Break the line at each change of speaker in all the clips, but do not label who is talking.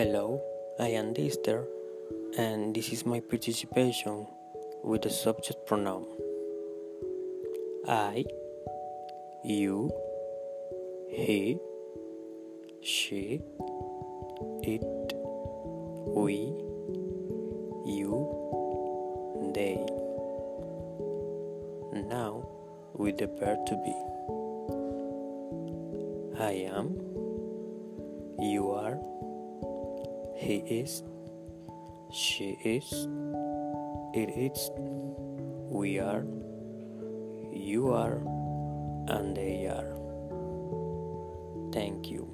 Hello, I am Dister, and this is my participation with the subject pronoun I, you, he, she, it, we, you, they. Now with the verb to be. I am, you are, he is, she is, it is, we are, you are, and they are. Thank you.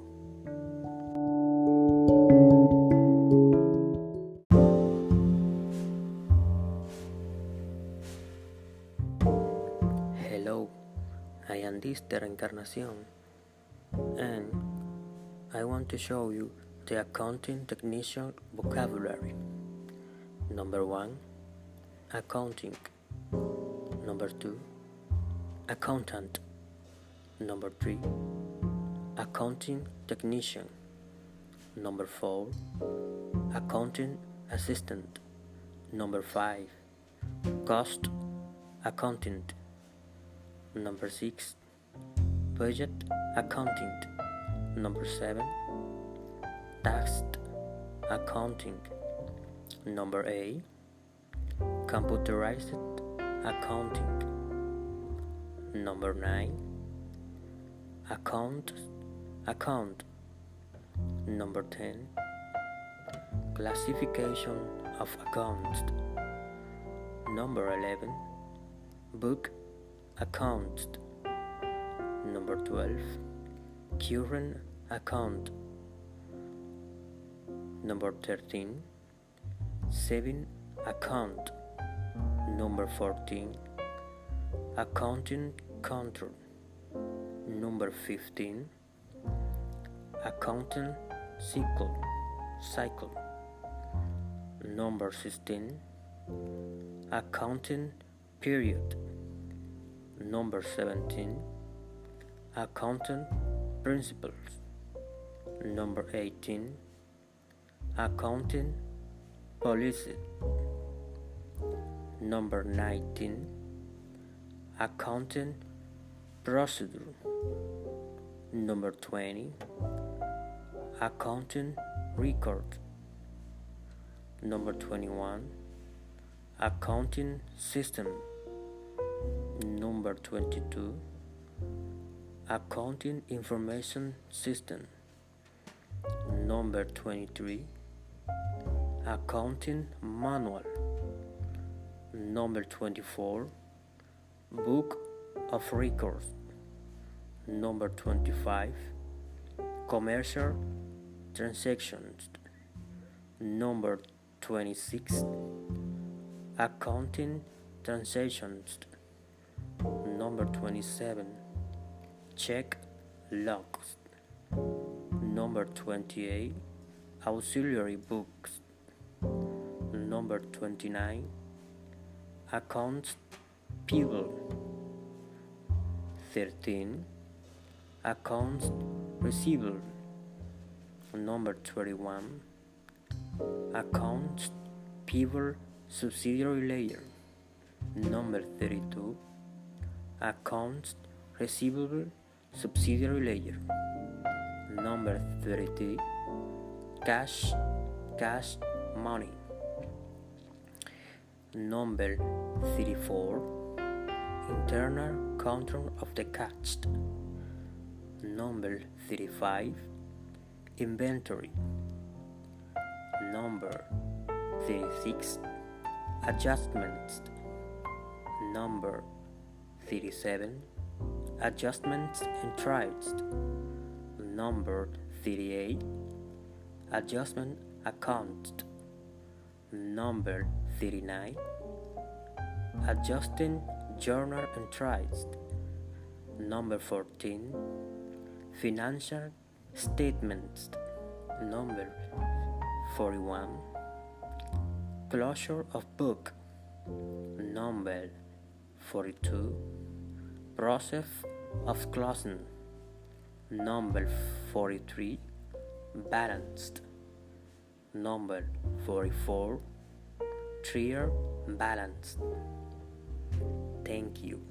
Hello, I am Dister Encarnacion, and I want to show you the accounting technician vocabulary. Number one, accounting. Number two, accountant. Number three, accounting technician. Number four, accounting assistant. Number five, cost accountant. Number six, budget accountant. Number seven, tax accounting. Number eight, computerized accounting. Number nine, account account. Number ten, classification of accounts. Number eleven, book accounts. Number 12 current account. Number 13 saving account. Number 14 accounting control. Number 15 accounting cycle cycle. Number 16 accounting period. Number 17 Accountant Principles. Number 18 Accounting Policy. Number 19 Accounting Procedure. Number 20 Accounting Record. Number 21 Accounting System. Number 22 Accounting Information System. Number 23 Accounting Manual. Number 24 Book of Records. Number 25 Commercial Transactions. Number 26 Accounting Transactions. Number 27 Check logs. Number 28 Auxiliary books. Number 29 Accounts Payable. 13 Accounts Receivable. Number 31 Accounts Payable Subsidiary Ledger. Number 32 Accounts Receivable Subsidiary Ledger. Number 33 Cash Cash Money. Number 34 Internal Control of the Cash. Number 35 Inventory. Number 36 Adjustments. Number 37 Adjustments and Trades. Number 38 Adjustment Account. Number 39 Adjusting Journal Entries. Number 14 Financial Statements. Number 41 Closure of Book. Number 42 Process of closing. Number 43 Balanced number 44 Trial balance. Thank you.